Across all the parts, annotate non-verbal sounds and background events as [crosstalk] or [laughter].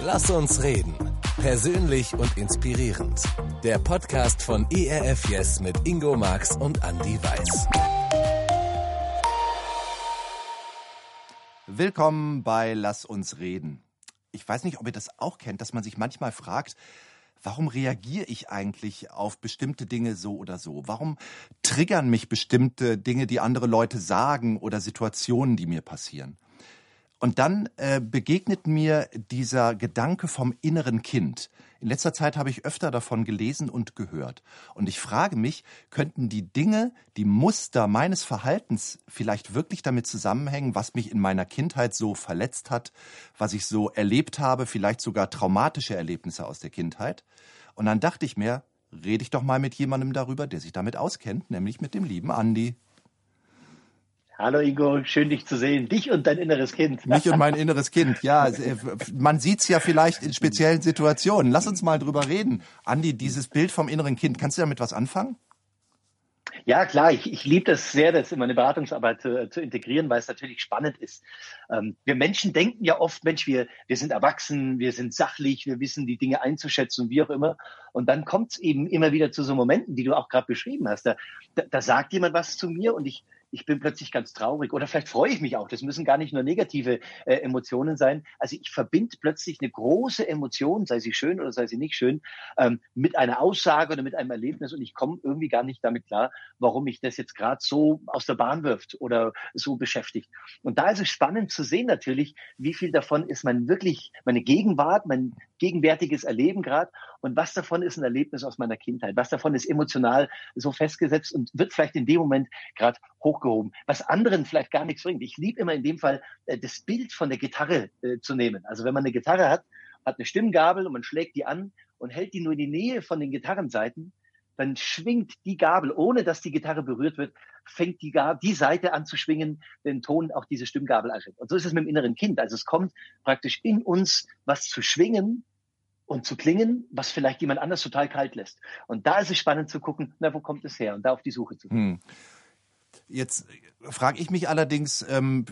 Lass uns reden. Persönlich und inspirierend. Der Podcast von ERF Yes mit Ingo Marx und Andy Weiß. Willkommen bei Lass uns reden. Ich weiß nicht, ob ihr das auch kennt, dass man sich manchmal fragt, warum reagiere ich eigentlich auf bestimmte Dinge so oder so? Warum triggern mich bestimmte Dinge, die andere Leute sagen oder Situationen, die mir passieren? Und dann äh, begegnet mir dieser Gedanke vom inneren Kind. In letzter Zeit habe ich öfter davon gelesen und gehört. Und ich frage mich, könnten die Dinge, die Muster meines Verhaltens vielleicht wirklich damit zusammenhängen, was mich in meiner Kindheit so verletzt hat, was ich so erlebt habe, vielleicht sogar traumatische Erlebnisse aus der Kindheit? Und dann dachte ich mir, rede ich doch mal mit jemandem darüber, der sich damit auskennt, nämlich mit dem lieben Andi. Hallo Ingo, schön dich zu sehen. Dich und dein inneres Kind. Mich und mein inneres Kind, ja. Man sieht's ja vielleicht in speziellen Situationen. Lass uns mal drüber reden. Andi, dieses Bild vom inneren Kind, kannst du damit was anfangen? Ja, klar, ich, ich liebe das sehr, das in meine Beratungsarbeit äh, zu integrieren, weil es natürlich spannend ist. Ähm, wir Menschen denken ja oft, Mensch, wir, wir sind erwachsen, wir sind sachlich, wir wissen die Dinge einzuschätzen, wie auch immer. Und dann kommt es eben immer wieder zu so Momenten, die du auch gerade beschrieben hast. Da, da, da sagt jemand was zu mir und ich, ich bin plötzlich ganz traurig oder vielleicht freue ich mich auch. Das müssen gar nicht nur negative äh, Emotionen sein. Also ich verbinde plötzlich eine große Emotion, sei sie schön oder sei sie nicht schön, ähm, mit einer Aussage oder mit einem Erlebnis und ich komme irgendwie gar nicht damit klar, warum mich das jetzt gerade so aus der Bahn wirft oder so beschäftigt. Und da ist es spannend zu sehen natürlich, wie viel davon ist man wirklich meine Gegenwart, mein gegenwärtiges Erleben gerade und was davon ist ein Erlebnis aus meiner Kindheit, was davon ist emotional so festgesetzt und wird vielleicht in dem Moment gerade hochgehoben, was anderen vielleicht gar nichts bringt. Ich liebe immer in dem Fall äh, das Bild von der Gitarre äh, zu nehmen. Also wenn man eine Gitarre hat, hat eine Stimmgabel und man schlägt die an und hält die nur in die Nähe von den Gitarrenseiten, dann schwingt die Gabel, ohne dass die Gitarre berührt wird, fängt die, Gabel, die Seite an zu schwingen, den Ton auch diese Stimmgabel anschwingt. Und so ist es mit dem inneren Kind. Also es kommt praktisch in uns was zu schwingen, und zu klingen, was vielleicht jemand anders total kalt lässt. Und da ist es spannend zu gucken, na, wo kommt es her? Und da auf die Suche zu gehen. Hm. Jetzt frage ich mich allerdings, ähm,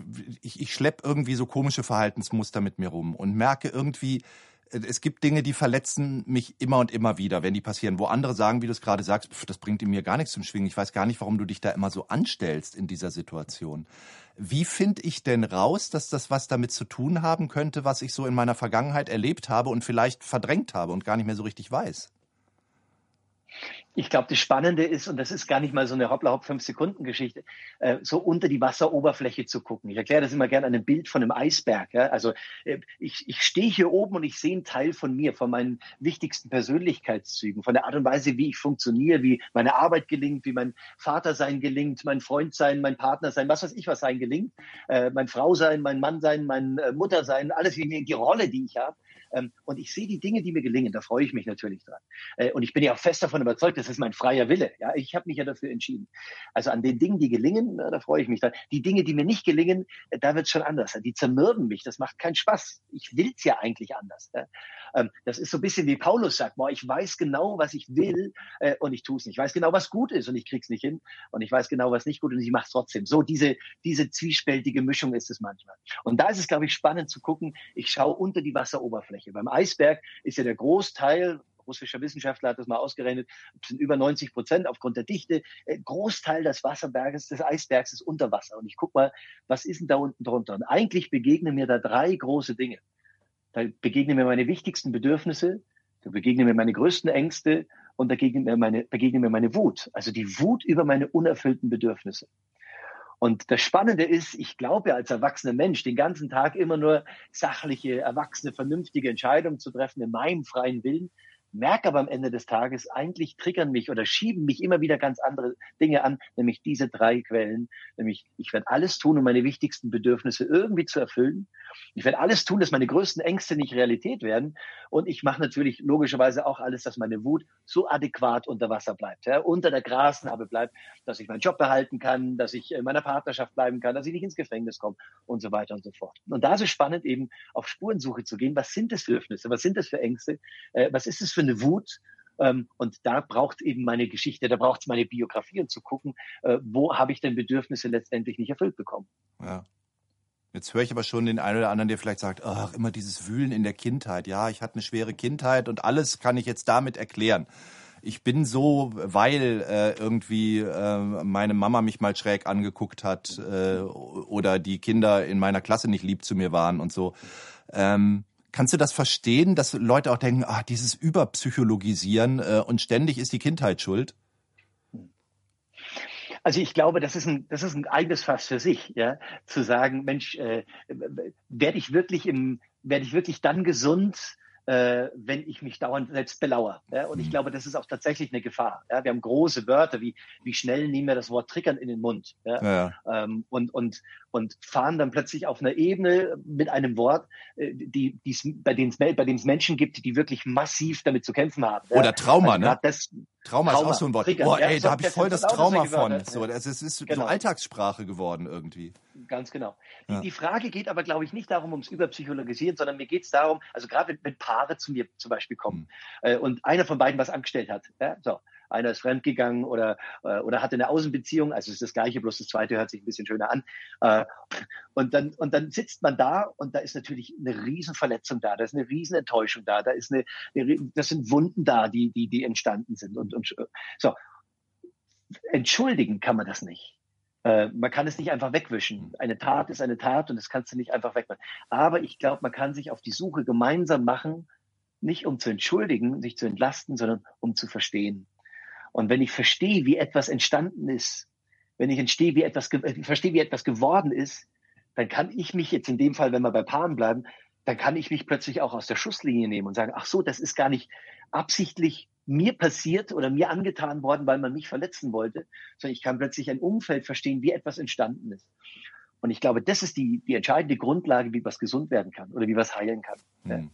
ich, ich schleppe irgendwie so komische Verhaltensmuster mit mir rum und merke irgendwie, es gibt Dinge, die verletzen mich immer und immer wieder, wenn die passieren, wo andere sagen, wie du es gerade sagst, pf, das bringt in mir gar nichts zum Schwingen. Ich weiß gar nicht, warum du dich da immer so anstellst in dieser Situation. Wie finde ich denn raus, dass das was damit zu tun haben könnte, was ich so in meiner Vergangenheit erlebt habe und vielleicht verdrängt habe und gar nicht mehr so richtig weiß? Ich glaube, das Spannende ist, und das ist gar nicht mal so eine hoppla hopp fünf Sekunden Geschichte, äh, so unter die Wasseroberfläche zu gucken. Ich erkläre das immer gerne an einem Bild von einem Eisberg. Ja? Also äh, ich, ich stehe hier oben und ich sehe einen Teil von mir, von meinen wichtigsten Persönlichkeitszügen, von der Art und Weise, wie ich funktioniere, wie meine Arbeit gelingt, wie mein Vater sein gelingt, mein Freund sein, mein Partner sein, was weiß ich, was sein gelingt, äh, mein Frau sein, mein Mann sein, mein äh, Mutter sein, alles wie die Rolle, die ich habe. Ähm, und ich sehe die Dinge, die mir gelingen, da freue ich mich natürlich dran. Äh, und ich bin ja auch fest davon überzeugt, das ist mein freier Wille. Ja, ich habe mich ja dafür entschieden. Also an den Dingen, die gelingen, da freue ich mich dran. Die Dinge, die mir nicht gelingen, äh, da wird es schon anders. Die zermürben mich. Das macht keinen Spaß. Ich will es ja eigentlich anders. Ähm, das ist so ein bisschen wie Paulus sagt, boah, ich weiß genau, was ich will äh, und ich tue es nicht. Ich weiß genau, was gut ist und ich krieg's nicht hin. Und ich weiß genau, was nicht gut ist und ich mache es trotzdem. So diese, diese zwiespältige Mischung ist es manchmal. Und da ist es, glaube ich, spannend zu gucken. Ich schaue unter die Wasseroberfläche. Beim Eisberg ist ja der Großteil russischer Wissenschaftler hat das mal ausgerechnet, sind über 90 Prozent aufgrund der Dichte. Äh, Großteil des Wasserberges, des Eisbergs ist unter Wasser. Und ich guck mal, was ist denn da unten drunter? Und eigentlich begegnen mir da drei große Dinge. Da begegnen mir meine wichtigsten Bedürfnisse, da begegnen mir meine größten Ängste und da begegnen mir meine, begegnen mir meine Wut. Also die Wut über meine unerfüllten Bedürfnisse. Und das Spannende ist, ich glaube als erwachsener Mensch den ganzen Tag immer nur sachliche, erwachsene, vernünftige Entscheidungen zu treffen in meinem freien Willen merke aber am Ende des Tages, eigentlich triggern mich oder schieben mich immer wieder ganz andere Dinge an, nämlich diese drei Quellen. Nämlich, ich werde alles tun, um meine wichtigsten Bedürfnisse irgendwie zu erfüllen. Ich werde alles tun, dass meine größten Ängste nicht Realität werden. Und ich mache natürlich logischerweise auch alles, dass meine Wut so adäquat unter Wasser bleibt, ja, unter der Grasnarbe bleibt, dass ich meinen Job behalten kann, dass ich in meiner Partnerschaft bleiben kann, dass ich nicht ins Gefängnis komme und so weiter und so fort. Und da ist es spannend, eben auf Spurensuche zu gehen. Was sind das für Bedürfnisse? Was sind das für Ängste? Äh, was ist es für eine Wut? Ähm, und da braucht eben meine Geschichte, da braucht es meine Biografie und zu gucken, äh, wo habe ich denn Bedürfnisse letztendlich nicht erfüllt bekommen. Ja. Jetzt höre ich aber schon den einen oder anderen, der vielleicht sagt, ach, immer dieses Wühlen in der Kindheit. Ja, ich hatte eine schwere Kindheit und alles kann ich jetzt damit erklären. Ich bin so, weil äh, irgendwie äh, meine Mama mich mal schräg angeguckt hat äh, oder die Kinder in meiner Klasse nicht lieb zu mir waren und so. Ähm, kannst du das verstehen, dass Leute auch denken, ah, dieses Überpsychologisieren äh, und ständig ist die Kindheit schuld? Also ich glaube, das ist ein, das ist ein eigenes Fass für sich, ja, zu sagen, Mensch, äh, werde ich wirklich werde ich wirklich dann gesund, äh, wenn ich mich dauernd selbst belauere. Ja? Und ich mhm. glaube, das ist auch tatsächlich eine Gefahr. Ja? Wir haben große Wörter, wie, wie schnell nehmen wir das Wort triggern in den Mund. Ja? ja. Ähm, und, und, und fahren dann plötzlich auf einer Ebene mit einem Wort, äh, die, die's, bei dem es bei Menschen gibt, die wirklich massiv damit zu kämpfen haben. Oder Trauma, also ne? Das, Trauma, Trauma, ist auch so ein Wort. Triggern, Boah, ey, ja, da habe ich voll das Trauma von. So, es ist genau. so Alltagssprache geworden irgendwie. Ganz genau. Die, ja. die Frage geht aber, glaube ich, nicht darum, ums Überpsychologisieren, sondern mir geht es darum, also gerade wenn, wenn, Paare zu mir zum Beispiel kommen mhm. äh, und einer von beiden was angestellt hat, ja, so, einer ist fremdgegangen oder, äh, oder hatte eine Außenbeziehung, also es ist das Gleiche, bloß das Zweite hört sich ein bisschen schöner an. Äh, und, dann, und dann sitzt man da und da ist natürlich eine Riesenverletzung da, da ist eine Riesenenttäuschung da, da ist eine, eine das sind Wunden da, die, die, die entstanden sind. Und, und so. Entschuldigen kann man das nicht. Äh, man kann es nicht einfach wegwischen. Eine Tat ist eine Tat und das kannst du nicht einfach wegmachen. Aber ich glaube, man kann sich auf die Suche gemeinsam machen, nicht um zu entschuldigen, sich zu entlasten, sondern um zu verstehen. Und wenn ich verstehe, wie etwas entstanden ist, wenn ich entstehe, wie etwas, äh, verstehe, wie etwas geworden ist, dann kann ich mich jetzt in dem Fall, wenn wir bei Paaren bleiben, dann kann ich mich plötzlich auch aus der Schusslinie nehmen und sagen, ach so, das ist gar nicht absichtlich mir passiert oder mir angetan worden, weil man mich verletzen wollte, sondern ich kann plötzlich ein Umfeld verstehen, wie etwas entstanden ist. Und ich glaube, das ist die, die entscheidende Grundlage, wie was gesund werden kann oder wie was heilen kann. Mhm.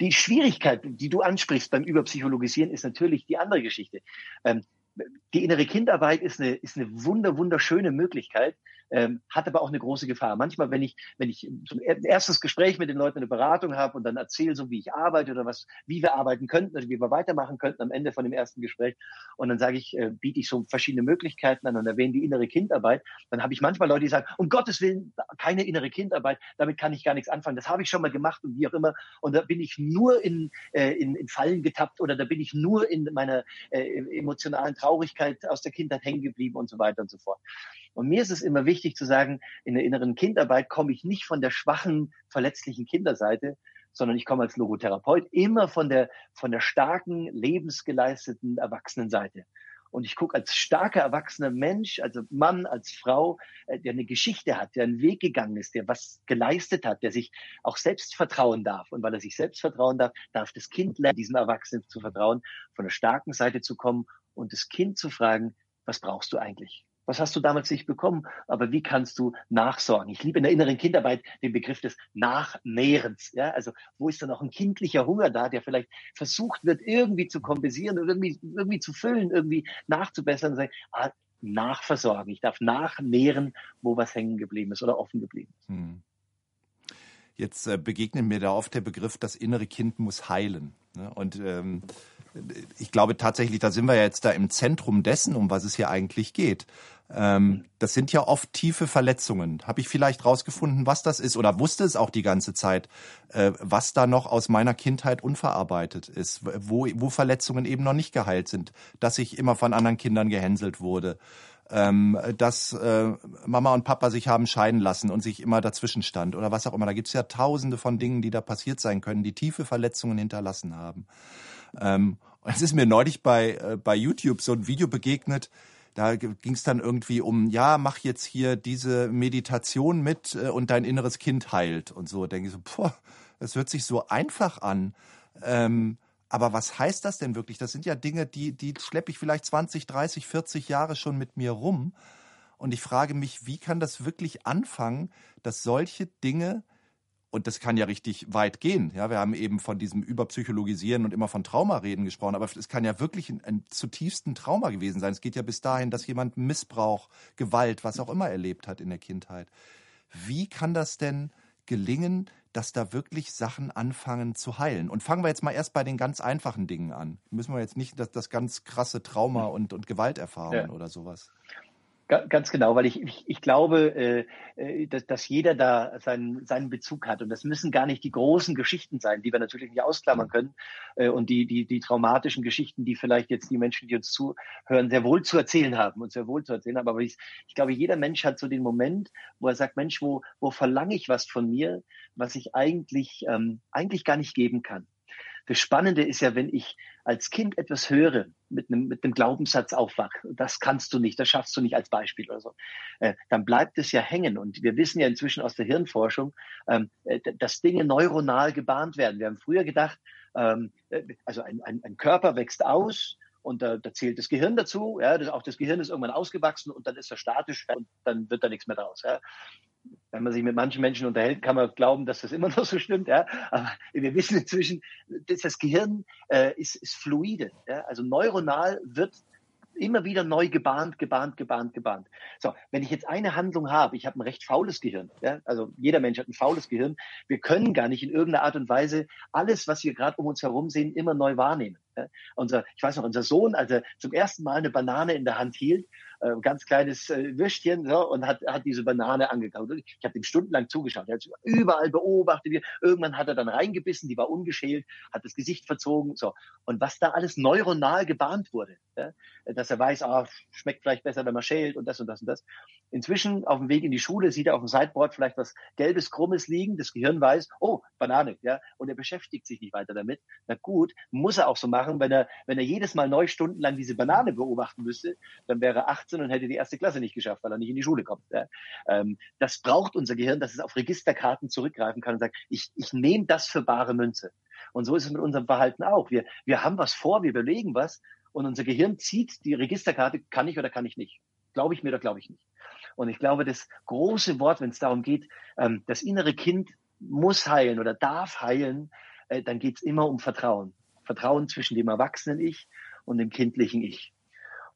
Die Schwierigkeit, die du ansprichst beim Überpsychologisieren, ist natürlich die andere Geschichte. Ähm, die innere Kindarbeit ist eine, ist eine wunder, wunderschöne Möglichkeit, ähm, hat aber auch eine große Gefahr. Manchmal, wenn ich, wenn ich zum erstes Gespräch mit den Leuten eine Beratung habe und dann erzähle, so wie ich arbeite oder was, wie wir arbeiten könnten oder wie wir weitermachen könnten am Ende von dem ersten Gespräch, und dann sage ich, äh, biete ich so verschiedene Möglichkeiten an und erwähne die innere Kindarbeit, dann habe ich manchmal Leute, die sagen, um Gottes Willen, keine innere Kindarbeit, damit kann ich gar nichts anfangen. Das habe ich schon mal gemacht und wie auch immer. Und da bin ich nur in, äh, in, in Fallen getappt oder da bin ich nur in meiner äh, emotionalen Traurigkeit aus der Kindheit hängen geblieben und so weiter und so fort. Und mir ist es immer wichtig zu sagen, in der inneren Kindarbeit komme ich nicht von der schwachen, verletzlichen Kinderseite, sondern ich komme als Logotherapeut immer von der, von der starken, lebensgeleisteten Erwachsenenseite. Und ich gucke als starker erwachsener Mensch, also Mann, als Frau, äh, der eine Geschichte hat, der einen Weg gegangen ist, der was geleistet hat, der sich auch selbst vertrauen darf. Und weil er sich selbst vertrauen darf, darf das Kind lernen, diesem Erwachsenen zu vertrauen, von der starken Seite zu kommen und das Kind zu fragen, was brauchst du eigentlich? Was hast du damals nicht bekommen? Aber wie kannst du nachsorgen? Ich liebe in der inneren Kindarbeit den Begriff des Nachnährens. Ja, also wo ist da noch ein kindlicher Hunger da, der vielleicht versucht wird, irgendwie zu kompensieren oder irgendwie, irgendwie zu füllen, irgendwie nachzubessern sagen, ah, nachversorgen. Ich darf nachnähren, wo was hängen geblieben ist oder offen geblieben ist. Hm. Jetzt äh, begegnet mir da oft der Begriff, das innere Kind muss heilen. Ne? Und ähm, ich glaube tatsächlich, da sind wir jetzt da im Zentrum dessen, um was es hier eigentlich geht. Ähm, das sind ja oft tiefe Verletzungen. Habe ich vielleicht rausgefunden, was das ist oder wusste es auch die ganze Zeit, äh, was da noch aus meiner Kindheit unverarbeitet ist, wo, wo Verletzungen eben noch nicht geheilt sind, dass ich immer von anderen Kindern gehänselt wurde, ähm, dass äh, Mama und Papa sich haben scheiden lassen und sich immer dazwischen stand oder was auch immer. Da gibt es ja tausende von Dingen, die da passiert sein können, die tiefe Verletzungen hinterlassen haben. Ähm, es ist mir neulich bei, äh, bei YouTube so ein Video begegnet, da ging es dann irgendwie um, ja, mach jetzt hier diese Meditation mit äh, und dein inneres Kind heilt und so. Denke ich so, boah, das hört sich so einfach an. Ähm, aber was heißt das denn wirklich? Das sind ja Dinge, die, die schleppe ich vielleicht 20, 30, 40 Jahre schon mit mir rum. Und ich frage mich, wie kann das wirklich anfangen, dass solche Dinge und das kann ja richtig weit gehen. Ja, wir haben eben von diesem Überpsychologisieren und immer von Traumareden gesprochen, aber es kann ja wirklich ein, ein zutiefsten Trauma gewesen sein. Es geht ja bis dahin, dass jemand Missbrauch, Gewalt, was auch immer erlebt hat in der Kindheit. Wie kann das denn gelingen, dass da wirklich Sachen anfangen zu heilen? Und fangen wir jetzt mal erst bei den ganz einfachen Dingen an. Müssen wir jetzt nicht das, das ganz krasse Trauma und, und Gewalterfahrungen ja. oder sowas. Ganz genau, weil ich, ich, ich glaube, äh, äh, dass, dass jeder da seinen, seinen Bezug hat. Und das müssen gar nicht die großen Geschichten sein, die wir natürlich nicht ausklammern können. Äh, und die, die, die traumatischen Geschichten, die vielleicht jetzt die Menschen, die uns zuhören, sehr wohl zu erzählen haben und sehr wohl zu erzählen haben. Aber ich, ich glaube, jeder Mensch hat so den Moment, wo er sagt, Mensch, wo, wo verlange ich was von mir, was ich eigentlich, ähm, eigentlich gar nicht geben kann. Das Spannende ist ja, wenn ich als Kind etwas höre, mit einem, mit einem Glaubenssatz aufwache, das kannst du nicht, das schaffst du nicht als Beispiel oder so, äh, dann bleibt es ja hängen. Und wir wissen ja inzwischen aus der Hirnforschung, ähm, äh, dass Dinge neuronal gebahnt werden. Wir haben früher gedacht, ähm, äh, also ein, ein, ein Körper wächst aus, und da, da zählt das Gehirn dazu. Ja, das, auch das Gehirn ist irgendwann ausgewachsen und dann ist er statisch und dann wird da nichts mehr draus. Ja wenn man sich mit manchen Menschen unterhält, kann man glauben, dass das immer [laughs] noch so stimmt. Ja? Aber wir wissen inzwischen, dass das Gehirn äh, ist, ist fluide. Ja? Also neuronal wird immer wieder neu gebahnt, gebahnt, gebahnt, gebahnt. So, wenn ich jetzt eine Handlung habe, ich habe ein recht faules Gehirn, ja, also jeder Mensch hat ein faules Gehirn, wir können gar nicht in irgendeiner Art und Weise alles, was wir gerade um uns herum sehen, immer neu wahrnehmen. Ja. Unser, ich weiß noch, unser Sohn, als er zum ersten Mal eine Banane in der Hand hielt, äh, ganz kleines äh, Würstchen so, und hat, hat diese Banane angekaut. Ich habe ihm stundenlang zugeschaut. Er hat überall beobachtet. Irgendwann hat er dann reingebissen, die war ungeschält, hat das Gesicht verzogen. So. Und was da alles neuronal gebahnt wurde, ja, dass er weiß, ah, schmeckt vielleicht besser, wenn man schält und das und das und das. Inzwischen auf dem Weg in die Schule sieht er auf dem Sideboard vielleicht was gelbes, krummes liegen. Das Gehirn weiß, oh, Banane, ja, und er beschäftigt sich nicht weiter damit. Na gut, muss er auch so machen. Wenn er, wenn er jedes Mal neu stundenlang diese Banane beobachten müsste, dann wäre er 18 und hätte die erste Klasse nicht geschafft, weil er nicht in die Schule kommt. Ja. Ähm, das braucht unser Gehirn, dass es auf Registerkarten zurückgreifen kann und sagt, ich, ich nehme das für bare Münze. Und so ist es mit unserem Verhalten auch. Wir, wir haben was vor, wir überlegen was und unser Gehirn zieht die Registerkarte, kann ich oder kann ich nicht. Glaube ich mir oder glaube ich nicht. Und ich glaube, das große Wort, wenn es darum geht, ähm, das innere Kind muss heilen oder darf heilen, äh, dann geht es immer um Vertrauen. Vertrauen zwischen dem erwachsenen Ich und dem kindlichen Ich.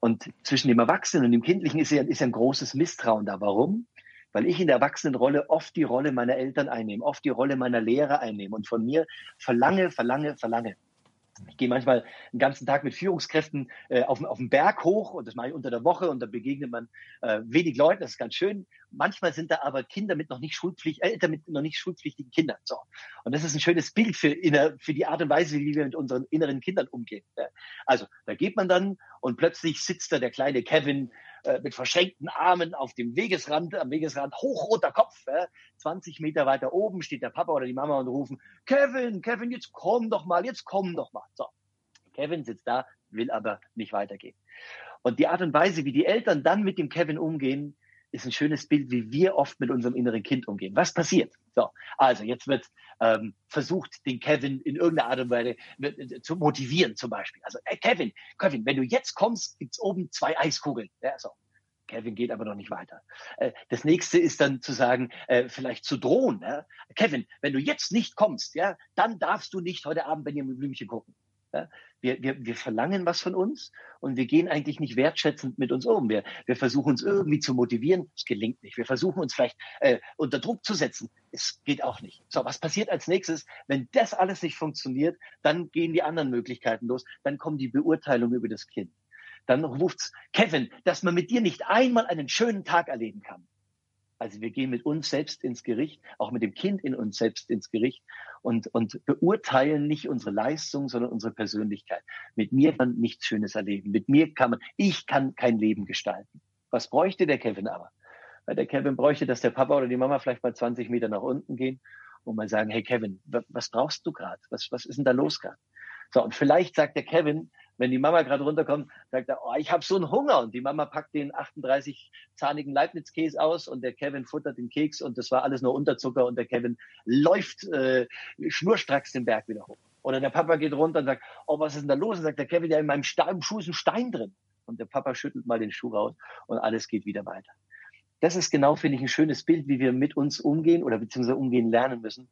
Und zwischen dem Erwachsenen und dem Kindlichen ist ja, ist ein großes Misstrauen da. Warum? Weil ich in der Erwachsenenrolle oft die Rolle meiner Eltern einnehme, oft die Rolle meiner Lehrer einnehme und von mir verlange, verlange, verlange. Ich gehe manchmal den ganzen Tag mit Führungskräften äh, auf, auf den Berg hoch und das mache ich unter der Woche und da begegnet man äh, wenig Leuten, das ist ganz schön. Manchmal sind da aber Kinder mit noch nicht schulpflichtigen, äh, Eltern mit noch nicht schulpflichtigen Kindern. So. Und das ist ein schönes Bild für, inner, für die Art und Weise, wie wir mit unseren inneren Kindern umgehen. Also da geht man dann und plötzlich sitzt da der kleine Kevin äh, mit verschränkten Armen auf dem Wegesrand, am Wegesrand, hochroter Kopf. Äh, 20 Meter weiter oben steht der Papa oder die Mama und rufen, Kevin, Kevin, jetzt komm doch mal, jetzt komm doch mal. So. Kevin sitzt da, will aber nicht weitergehen. Und die Art und Weise, wie die Eltern dann mit dem Kevin umgehen, ist ein schönes Bild, wie wir oft mit unserem inneren Kind umgehen. Was passiert? So, also jetzt wird ähm, versucht, den Kevin in irgendeiner Art und Weise äh, zu motivieren, zum Beispiel. Also, hey, Kevin, Kevin, wenn du jetzt kommst, gibt's oben zwei Eiskugeln. Ja, so. Kevin geht aber noch nicht weiter. Äh, das nächste ist dann zu sagen, äh, vielleicht zu drohen. Ja? Kevin, wenn du jetzt nicht kommst, ja, dann darfst du nicht heute Abend Benjamin Blümchen gucken. Ja? Wir, wir, wir verlangen was von uns und wir gehen eigentlich nicht wertschätzend mit uns um. Wir, wir versuchen uns irgendwie zu motivieren. Es gelingt nicht. Wir versuchen uns vielleicht äh, unter Druck zu setzen. Es geht auch nicht. So, was passiert als nächstes? Wenn das alles nicht funktioniert, dann gehen die anderen Möglichkeiten los. Dann kommen die Beurteilungen über das Kind. Dann ruft's, Kevin, dass man mit dir nicht einmal einen schönen Tag erleben kann. Also wir gehen mit uns selbst ins Gericht, auch mit dem Kind in uns selbst ins Gericht und, und beurteilen nicht unsere Leistung, sondern unsere Persönlichkeit. Mit mir kann man nichts Schönes erleben. Mit mir kann man, ich kann kein Leben gestalten. Was bräuchte der Kevin aber? Weil der Kevin bräuchte, dass der Papa oder die Mama vielleicht mal 20 Meter nach unten gehen und mal sagen, hey Kevin, was brauchst du gerade? Was, was ist denn da los gerade? So, und vielleicht sagt der Kevin, wenn die Mama gerade runterkommt, sagt er, oh, ich habe so einen Hunger. Und die Mama packt den 38-zahnigen Leibniz-Käse aus und der Kevin futtert den Keks und das war alles nur Unterzucker und der Kevin läuft äh, schnurstracks den Berg wieder hoch. Oder der Papa geht runter und sagt, oh, was ist denn da los? Und sagt der Kevin, ja, in meinem Sta im Schuh ist ein Stein drin. Und der Papa schüttelt mal den Schuh raus und alles geht wieder weiter. Das ist genau, finde ich, ein schönes Bild, wie wir mit uns umgehen oder beziehungsweise umgehen lernen müssen,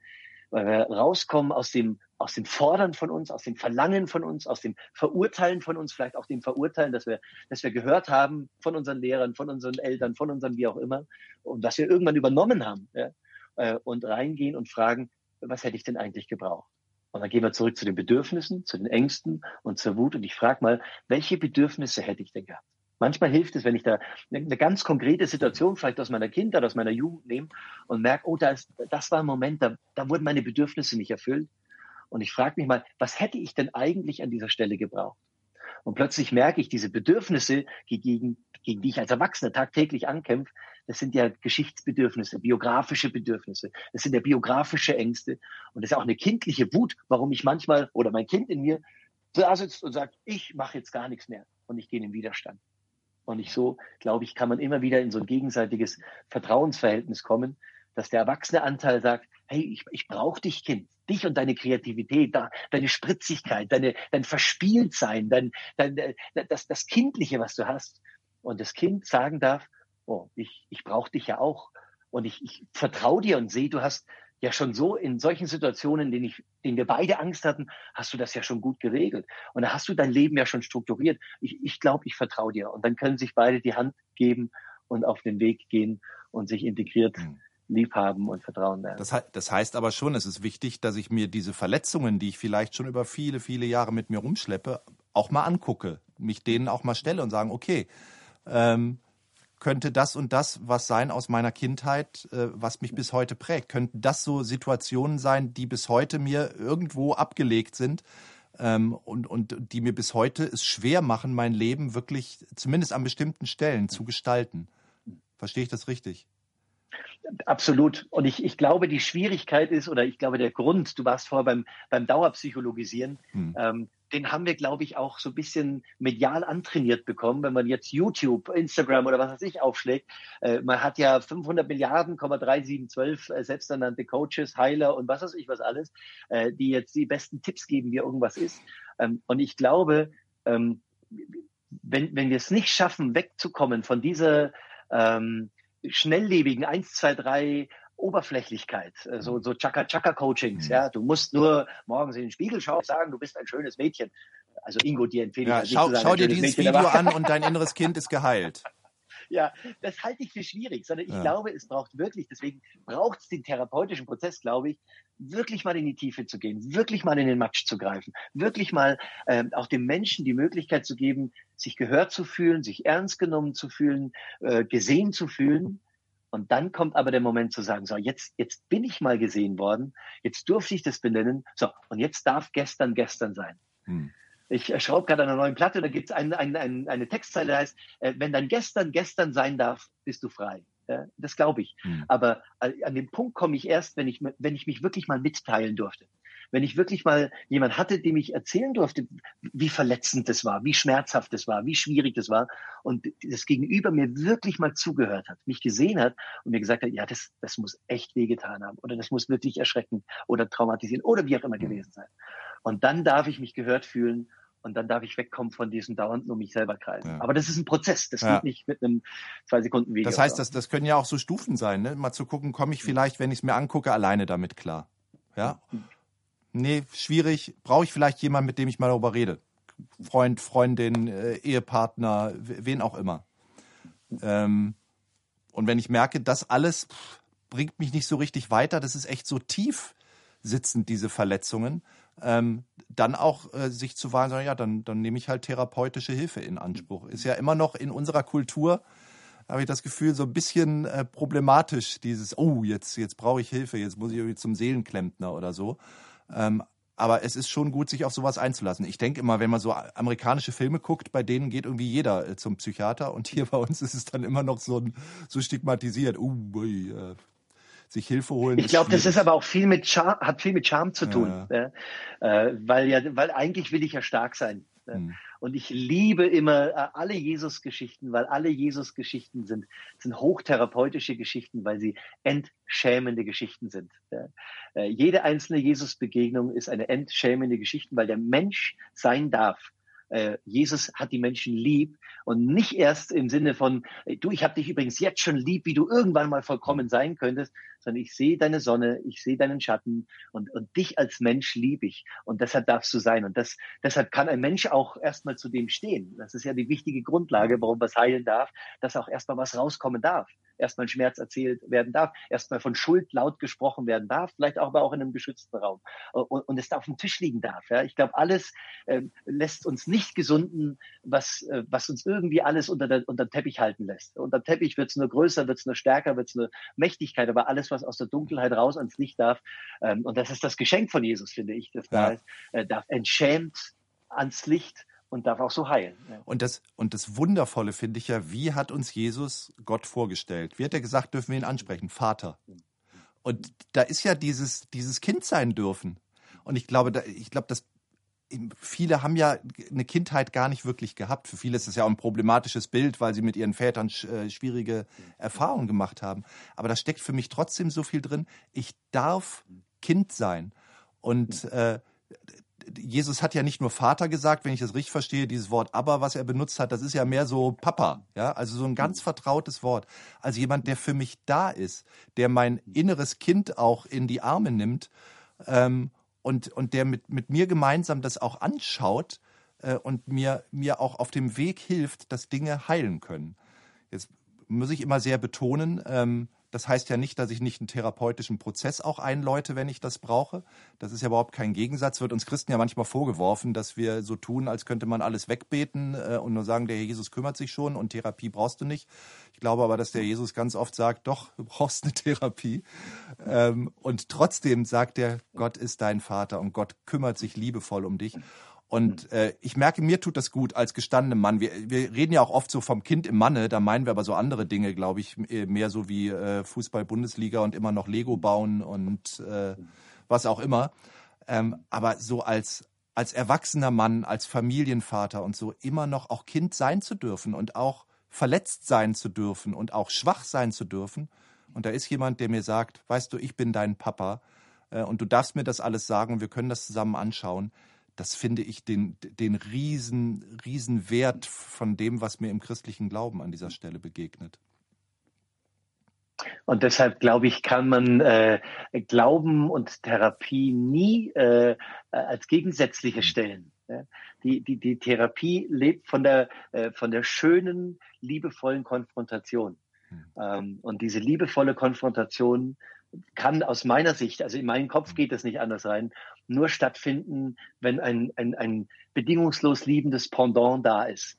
weil wir rauskommen aus dem, aus dem Fordern von uns, aus dem Verlangen von uns, aus dem Verurteilen von uns, vielleicht auch dem Verurteilen, dass wir, dass wir gehört haben von unseren Lehrern, von unseren Eltern, von unseren wie auch immer, und dass wir irgendwann übernommen haben, ja, äh, und reingehen und fragen, was hätte ich denn eigentlich gebraucht? Und dann gehen wir zurück zu den Bedürfnissen, zu den Ängsten und zur Wut. Und ich frage mal, welche Bedürfnisse hätte ich denn gehabt? Manchmal hilft es, wenn ich da eine ganz konkrete Situation vielleicht aus meiner Kindheit, aus meiner Jugend nehme und merke, oh, das, das war ein Moment, da, da wurden meine Bedürfnisse nicht erfüllt. Und ich frage mich mal, was hätte ich denn eigentlich an dieser Stelle gebraucht? Und plötzlich merke ich, diese Bedürfnisse, gegen, gegen die ich als Erwachsener tagtäglich ankämpfe, das sind ja Geschichtsbedürfnisse, biografische Bedürfnisse, das sind ja biografische Ängste. Und das ist auch eine kindliche Wut, warum ich manchmal oder mein Kind in mir da sitzt und sagt, ich mache jetzt gar nichts mehr und ich gehe in den Widerstand. Und ich so, glaube ich, kann man immer wieder in so ein gegenseitiges Vertrauensverhältnis kommen, dass der erwachsene Anteil sagt, hey, ich, ich brauche dich, Kind, dich und deine Kreativität, deine Spritzigkeit, deine, dein Verspieltsein, dein, dein, äh, das, das Kindliche, was du hast. Und das Kind sagen darf, oh, ich, ich brauche dich ja auch. Und ich, ich vertraue dir und sehe, du hast ja schon so in solchen Situationen, in denen, ich, denen wir beide Angst hatten, hast du das ja schon gut geregelt. Und da hast du dein Leben ja schon strukturiert. Ich, ich glaube, ich vertraue dir. Und dann können sich beide die Hand geben und auf den Weg gehen und sich integriert mhm. Lieb haben und vertrauen werden. Das, das heißt aber schon, es ist wichtig, dass ich mir diese Verletzungen, die ich vielleicht schon über viele, viele Jahre mit mir rumschleppe, auch mal angucke, mich denen auch mal stelle und sagen, okay, ähm, könnte das und das was sein aus meiner Kindheit, äh, was mich bis heute prägt? Könnten das so Situationen sein, die bis heute mir irgendwo abgelegt sind ähm, und, und die mir bis heute es schwer machen, mein Leben wirklich zumindest an bestimmten Stellen zu gestalten? Verstehe ich das richtig? Absolut. Und ich, ich glaube, die Schwierigkeit ist, oder ich glaube, der Grund, du warst vorher beim, beim Dauerpsychologisieren, hm. ähm, den haben wir, glaube ich, auch so ein bisschen medial antrainiert bekommen, wenn man jetzt YouTube, Instagram oder was weiß ich aufschlägt. Äh, man hat ja 500 Milliarden, 3712 äh, selbsternannte Coaches, Heiler und was weiß ich was alles, äh, die jetzt die besten Tipps geben, wie irgendwas ist. Ähm, und ich glaube, ähm, wenn, wenn wir es nicht schaffen, wegzukommen von dieser ähm, schnelllebigen 1, 2, 3 Oberflächlichkeit, äh, so, so Chaka-Chaka-Coachings. Mhm. Ja, du musst nur morgens in den Spiegel schauen und sagen, du bist ein schönes Mädchen. Also Ingo, dir empfehle ja, ich schau, sagen, schau dir dieses Mädchen, Video an [laughs] und dein inneres Kind ist geheilt. Ja, das halte ich für schwierig, sondern ich ja. glaube, es braucht wirklich, deswegen braucht es den therapeutischen Prozess, glaube ich, wirklich mal in die Tiefe zu gehen, wirklich mal in den Matsch zu greifen, wirklich mal äh, auch dem Menschen die Möglichkeit zu geben, sich gehört zu fühlen, sich ernst genommen zu fühlen, äh, gesehen zu fühlen und dann kommt aber der Moment zu sagen, so, jetzt, jetzt bin ich mal gesehen worden, jetzt durfte ich das benennen, so, und jetzt darf gestern gestern sein. Hm. Ich schraube gerade an einer neuen Platte, da gibt es ein, ein, ein, eine Textzeile, die heißt, äh, wenn dein gestern gestern sein darf, bist du frei. Ja, das glaube ich. Hm. Aber äh, an den Punkt komme ich erst, wenn ich, wenn ich mich wirklich mal mitteilen durfte wenn ich wirklich mal jemand hatte, dem ich erzählen durfte, wie verletzend das war, wie schmerzhaft das war, wie schwierig das war und das Gegenüber mir wirklich mal zugehört hat, mich gesehen hat und mir gesagt hat, ja, das, das muss echt wehgetan haben oder das muss wirklich erschreckend oder traumatisieren oder wie auch immer gewesen sein. Und dann darf ich mich gehört fühlen und dann darf ich wegkommen von diesem dauernden um mich selber kreisen. Ja. Aber das ist ein Prozess, das ja. geht nicht mit einem zwei Sekunden Video. Das heißt, das, das können ja auch so Stufen sein, ne? mal zu gucken, komme ich vielleicht, wenn ich es mir angucke, alleine damit klar. Ja? Mhm nee, schwierig, brauche ich vielleicht jemanden, mit dem ich mal darüber rede. Freund, Freundin, äh, Ehepartner, wen auch immer. Ähm, und wenn ich merke, das alles pff, bringt mich nicht so richtig weiter, das ist echt so tief sitzend, diese Verletzungen, ähm, dann auch äh, sich zu wagen, ja, dann, dann nehme ich halt therapeutische Hilfe in Anspruch. Ist ja immer noch in unserer Kultur, habe ich das Gefühl, so ein bisschen äh, problematisch, dieses, oh, jetzt, jetzt brauche ich Hilfe, jetzt muss ich irgendwie zum Seelenklempner oder so. Ähm, aber es ist schon gut, sich auf sowas einzulassen. Ich denke immer, wenn man so amerikanische Filme guckt, bei denen geht irgendwie jeder äh, zum Psychiater und hier bei uns ist es dann immer noch so, so stigmatisiert. Uh, äh, sich Hilfe holen. Ich glaube, das ist aber auch viel mit Charme, hat viel mit Charme zu tun, ja. Ja? Äh, weil ja, weil eigentlich will ich ja stark sein. Hm. Und ich liebe immer äh, alle Jesus-Geschichten, weil alle Jesus-Geschichten sind, sind hochtherapeutische Geschichten, weil sie entschämende Geschichten sind. Äh, jede einzelne Jesus-Begegnung ist eine entschämende Geschichte, weil der Mensch sein darf Jesus hat die Menschen lieb und nicht erst im Sinne von, du, ich habe dich übrigens jetzt schon lieb, wie du irgendwann mal vollkommen sein könntest, sondern ich sehe deine Sonne, ich sehe deinen Schatten und, und dich als Mensch liebe ich und deshalb darfst du sein und das, deshalb kann ein Mensch auch erstmal zu dem stehen. Das ist ja die wichtige Grundlage, warum was heilen darf, dass auch erstmal was rauskommen darf. Erstmal Schmerz erzählt werden darf, erstmal von Schuld laut gesprochen werden darf, vielleicht auch aber auch in einem geschützten Raum und, und es da auf dem Tisch liegen darf. Ja. Ich glaube, alles äh, lässt uns nicht gesunden, was, äh, was uns irgendwie alles unter, der, unter den Teppich halten lässt. Unter dem Teppich wird es nur größer, wird es nur stärker, wird es nur Mächtigkeit, aber alles, was aus der Dunkelheit raus ans Licht darf, ähm, und das ist das Geschenk von Jesus, finde ich, das ja. da ist, äh, darf entschämt ans Licht und darf auch so heilen. Ja. Und das, und das Wundervolle finde ich ja, wie hat uns Jesus Gott vorgestellt? Wie hat er gesagt, dürfen wir ihn ansprechen? Vater. Und da ist ja dieses, dieses Kind sein dürfen. Und ich glaube, da, ich glaube, dass viele haben ja eine Kindheit gar nicht wirklich gehabt. Für viele ist es ja auch ein problematisches Bild, weil sie mit ihren Vätern äh, schwierige Erfahrungen gemacht haben. Aber da steckt für mich trotzdem so viel drin. Ich darf Kind sein. Und äh, Jesus hat ja nicht nur Vater gesagt, wenn ich das richtig verstehe, dieses Wort aber, was er benutzt hat, das ist ja mehr so Papa, ja, also so ein ganz vertrautes Wort. Also jemand, der für mich da ist, der mein inneres Kind auch in die Arme nimmt ähm, und, und der mit, mit mir gemeinsam das auch anschaut äh, und mir, mir auch auf dem Weg hilft, dass Dinge heilen können. Jetzt muss ich immer sehr betonen, ähm, das heißt ja nicht, dass ich nicht einen therapeutischen Prozess auch einläute, wenn ich das brauche. Das ist ja überhaupt kein Gegensatz. Wird uns Christen ja manchmal vorgeworfen, dass wir so tun, als könnte man alles wegbeten äh, und nur sagen, der Herr Jesus kümmert sich schon und Therapie brauchst du nicht. Ich glaube aber, dass der Jesus ganz oft sagt, doch, du brauchst eine Therapie. Ähm, und trotzdem sagt er, Gott ist dein Vater und Gott kümmert sich liebevoll um dich. Und äh, ich merke, mir tut das gut als gestandenem Mann. Wir, wir reden ja auch oft so vom Kind im Manne, da meinen wir aber so andere Dinge, glaube ich, äh, mehr so wie äh, Fußball-Bundesliga und immer noch Lego bauen und äh, was auch immer. Ähm, aber so als, als erwachsener Mann, als Familienvater und so immer noch auch Kind sein zu dürfen und auch verletzt sein zu dürfen und auch schwach sein zu dürfen. Und da ist jemand, der mir sagt, weißt du, ich bin dein Papa äh, und du darfst mir das alles sagen und wir können das zusammen anschauen das finde ich den, den riesen, riesen Wert von dem, was mir im christlichen Glauben an dieser Stelle begegnet. Und deshalb glaube ich, kann man äh, Glauben und Therapie nie äh, als gegensätzliche stellen. Ja? Die, die, die Therapie lebt von der, äh, von der schönen, liebevollen Konfrontation. Hm. Ähm, und diese liebevolle Konfrontation kann aus meiner Sicht, also in meinem Kopf geht es nicht anders rein, nur stattfinden, wenn ein, ein, ein bedingungslos liebendes Pendant da ist.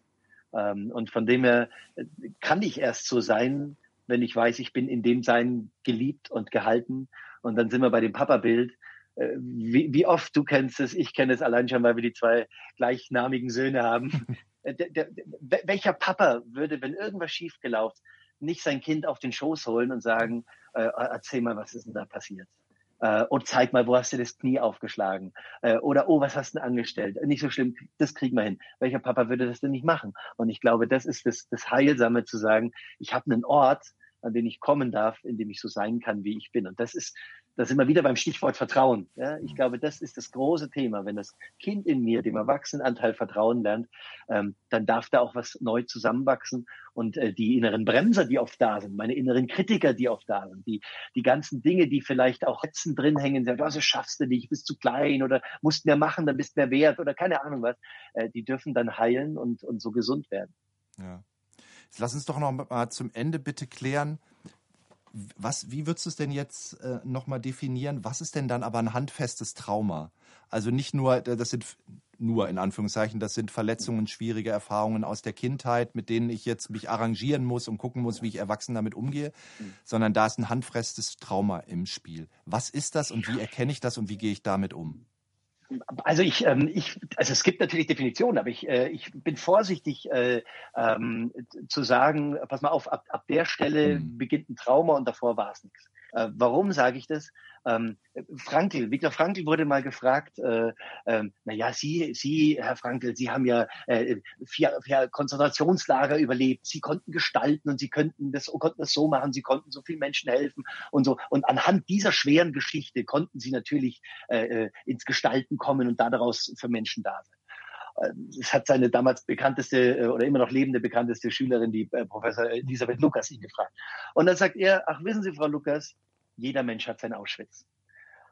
Ähm, und von dem her äh, kann ich erst so sein, wenn ich weiß, ich bin in dem Sein geliebt und gehalten. Und dann sind wir bei dem Papa-Bild. Äh, wie, wie oft, du kennst es, ich kenne es allein schon, weil wir die zwei gleichnamigen Söhne haben. [laughs] Äh, der, der, welcher Papa würde, wenn irgendwas schiefgelaufen nicht sein Kind auf den Schoß holen und sagen, äh, erzähl mal, was ist denn da passiert? Äh, und zeig mal, wo hast du das Knie aufgeschlagen? Äh, oder, oh, was hast du denn angestellt? Nicht so schlimm, das kriegen wir hin. Welcher Papa würde das denn nicht machen? Und ich glaube, das ist das, das Heilsame zu sagen, ich habe einen Ort, an den ich kommen darf, in dem ich so sein kann, wie ich bin. Und das ist da sind wir wieder beim Stichwort Vertrauen. Ja, ich glaube, das ist das große Thema. Wenn das Kind in mir dem Erwachsenenanteil Vertrauen lernt, ähm, dann darf da auch was neu zusammenwachsen. Und äh, die inneren Bremser, die oft da sind, meine inneren Kritiker, die oft da sind, die, die ganzen Dinge, die vielleicht auch Hetzen drin hängen, sagen, oh, so schaffst du nicht, bist zu klein oder musst mehr machen, dann bist mehr wert oder keine Ahnung was, äh, die dürfen dann heilen und, und so gesund werden. Ja. Lass uns doch noch mal zum Ende bitte klären, was, wie würdest du es denn jetzt äh, nochmal definieren? Was ist denn dann aber ein handfestes Trauma? Also nicht nur, das sind nur in Anführungszeichen, das sind Verletzungen, schwierige Erfahrungen aus der Kindheit, mit denen ich jetzt mich arrangieren muss und gucken muss, wie ich erwachsen damit umgehe, sondern da ist ein handfestes Trauma im Spiel. Was ist das und wie erkenne ich das und wie gehe ich damit um? Also ich, ähm, ich, also es gibt natürlich Definitionen, aber ich, äh, ich bin vorsichtig äh, ähm, zu sagen, pass mal auf, ab, ab der Stelle mhm. beginnt ein Trauma und davor war es nichts. Äh, warum sage ich das? Ähm, Frankl, Viktor Frankl wurde mal gefragt, äh, äh, naja, Sie, Sie, Herr Frankl, Sie haben ja äh, vier, vier Konzentrationslager überlebt, Sie konnten gestalten und Sie könnten das, konnten das so machen, Sie konnten so vielen Menschen helfen und so. Und anhand dieser schweren Geschichte konnten Sie natürlich äh, äh ins Gestalten kommen und daraus für Menschen da sein. Äh, es hat seine damals bekannteste äh, oder immer noch lebende bekannteste Schülerin, die äh, Professor Elisabeth Lukas, ihn gefragt. Und dann sagt er, ach wissen Sie, Frau Lukas, jeder Mensch hat sein Auschwitz.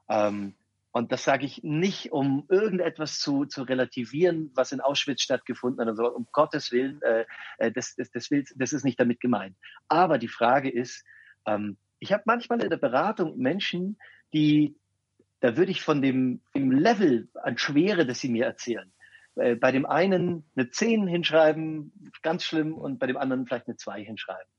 Ähm, Und das sage ich nicht, um irgendetwas zu, zu relativieren, was in Auschwitz stattgefunden hat. Also um Gottes Willen, äh, das, das, das, will, das ist nicht damit gemeint. Aber die Frage ist, ähm, ich habe manchmal in der Beratung Menschen, die, da würde ich von dem, dem Level an Schwere, das sie mir erzählen, äh, bei dem einen eine 10 hinschreiben, ganz schlimm, und bei dem anderen vielleicht eine 2 hinschreiben.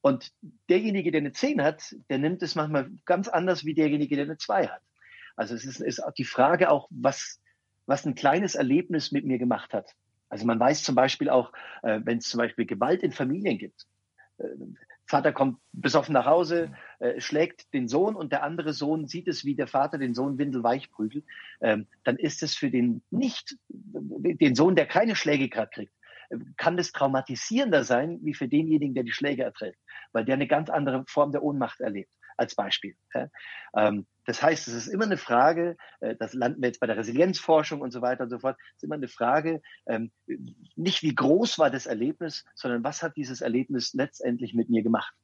Und derjenige, der eine 10 hat, der nimmt es manchmal ganz anders wie derjenige, der eine 2 hat. Also es ist, ist die Frage auch, was, was ein kleines Erlebnis mit mir gemacht hat. Also man weiß zum Beispiel auch, äh, wenn es zum Beispiel Gewalt in Familien gibt. Vater kommt besoffen nach Hause, äh, schlägt den Sohn und der andere Sohn sieht es, wie der Vater den Sohn windelweich prügelt, ähm, dann ist es für den nicht, den Sohn, der keine Schläge gerade kriegt, kann das traumatisierender sein, wie für denjenigen, der die Schläge erträgt, weil der eine ganz andere Form der Ohnmacht erlebt als Beispiel. Ähm, das heißt, es ist immer eine Frage, äh, das landen wir jetzt bei der Resilienzforschung und so weiter und so fort, es ist immer eine Frage, ähm, nicht wie groß war das Erlebnis, sondern was hat dieses Erlebnis letztendlich mit mir gemacht.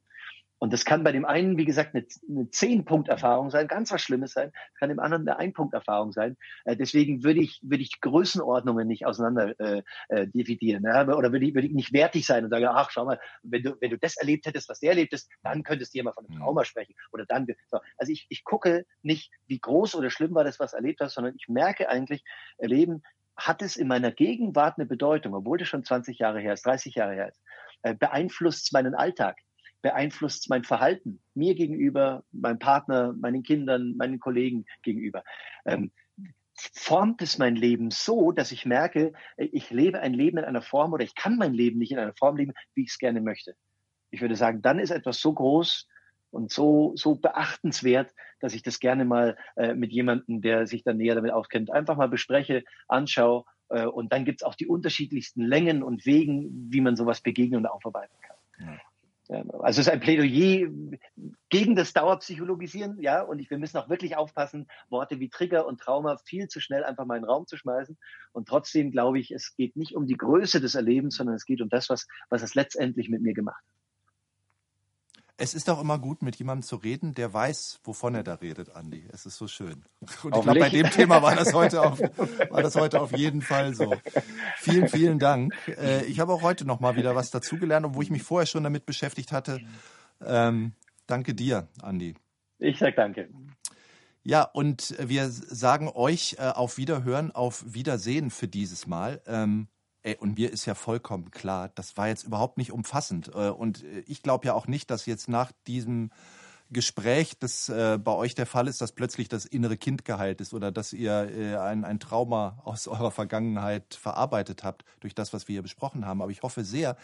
Und das kann bei dem einen, wie gesagt, eine, eine Zehn-Punkt-Erfahrung sein, ganz was Schlimmes sein, kann dem anderen eine Ein-Punkt-Erfahrung sein. Äh, deswegen würde ich, würde ich Größenordnungen nicht auseinander äh, äh, dividieren. Ja? Oder würde ich, würde ich nicht wertig sein und sagen, ach, schau mal, wenn du, wenn du das erlebt hättest, was der erlebt ist, dann könntest du ja mal von einem mhm. Trauma sprechen. Oder dann, so. also ich, ich gucke nicht, wie groß oder schlimm war das, was erlebt hast, sondern ich merke eigentlich, Erleben hat es in meiner Gegenwart eine Bedeutung, obwohl das schon 20 Jahre her ist, 30 Jahre her ist, äh, beeinflusst meinen Alltag beeinflusst mein Verhalten mir gegenüber, meinem Partner, meinen Kindern, meinen Kollegen gegenüber. Ähm, formt es mein Leben so, dass ich merke, ich lebe ein Leben in einer Form oder ich kann mein Leben nicht in einer Form leben, wie ich es gerne möchte. Ich würde sagen, dann ist etwas so groß und so, so beachtenswert, dass ich das gerne mal äh, mit jemandem, der sich dann näher damit auskennt, einfach mal bespreche, anschaue. Äh, und dann gibt es auch die unterschiedlichsten Längen und Wegen, wie man sowas begegnen und aufarbeiten kann. Ja. Also es ist ein Plädoyer gegen das Dauerpsychologisieren, ja, und wir müssen auch wirklich aufpassen, Worte wie Trigger und Trauma viel zu schnell einfach mal in den Raum zu schmeißen. Und trotzdem glaube ich, es geht nicht um die Größe des Erlebens, sondern es geht um das, was, was es letztendlich mit mir gemacht hat. Es ist auch immer gut, mit jemandem zu reden, der weiß, wovon er da redet, Andi. Es ist so schön. Und ich glaube, bei dem Thema war das heute auf, war das heute auf jeden Fall so. Vielen, vielen Dank. Äh, ich habe auch heute noch mal wieder was dazugelernt, obwohl ich mich vorher schon damit beschäftigt hatte. Ähm, danke dir, Andi. Ich sag danke. Ja, und wir sagen euch äh, auf Wiederhören, auf Wiedersehen für dieses Mal. Ähm, Ey, und mir ist ja vollkommen klar, das war jetzt überhaupt nicht umfassend. Äh, und äh, ich glaube ja auch nicht, dass jetzt nach diesem Gespräch, das äh, bei euch der Fall ist, dass plötzlich das innere Kind geheilt ist oder dass ihr ein, ein Trauma aus [laughs] eurer Vergangenheit verarbeitet habt durch das, was wir hier besprochen haben. Aber ich hoffe sehr,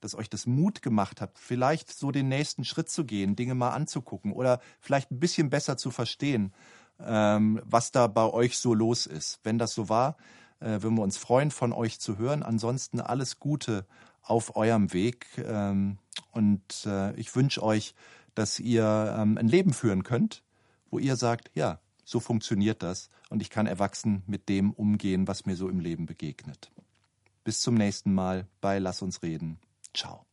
dass euch das Mut gemacht hat, vielleicht so den nächsten Schritt zu gehen, Dinge mal anzugucken oder vielleicht ein bisschen besser zu verstehen, ähm, was da bei euch so los ist. Wenn das so war, äh, würden wir uns freuen, von euch zu hören. Ansonsten alles Gute auf eurem Weg. Ähm, und äh, ich wünsche euch, dass ihr ähm, ein Leben führen könnt, wo ihr sagt, ja, so funktioniert das und ich kann erwachsen mit dem umgehen, was mir so im Leben begegnet. Bis zum nächsten Mal bei Lass uns reden. Ciao.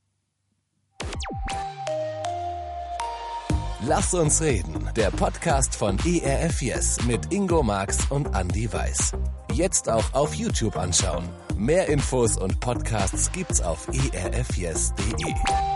Lass uns reden. Der Podcast von ERF Yes mit Ingo Marx und Andy Weiß. Jetzt auch auf YouTube anschauen. Mehr Infos und Podcasts gibt's auf erfyes.de.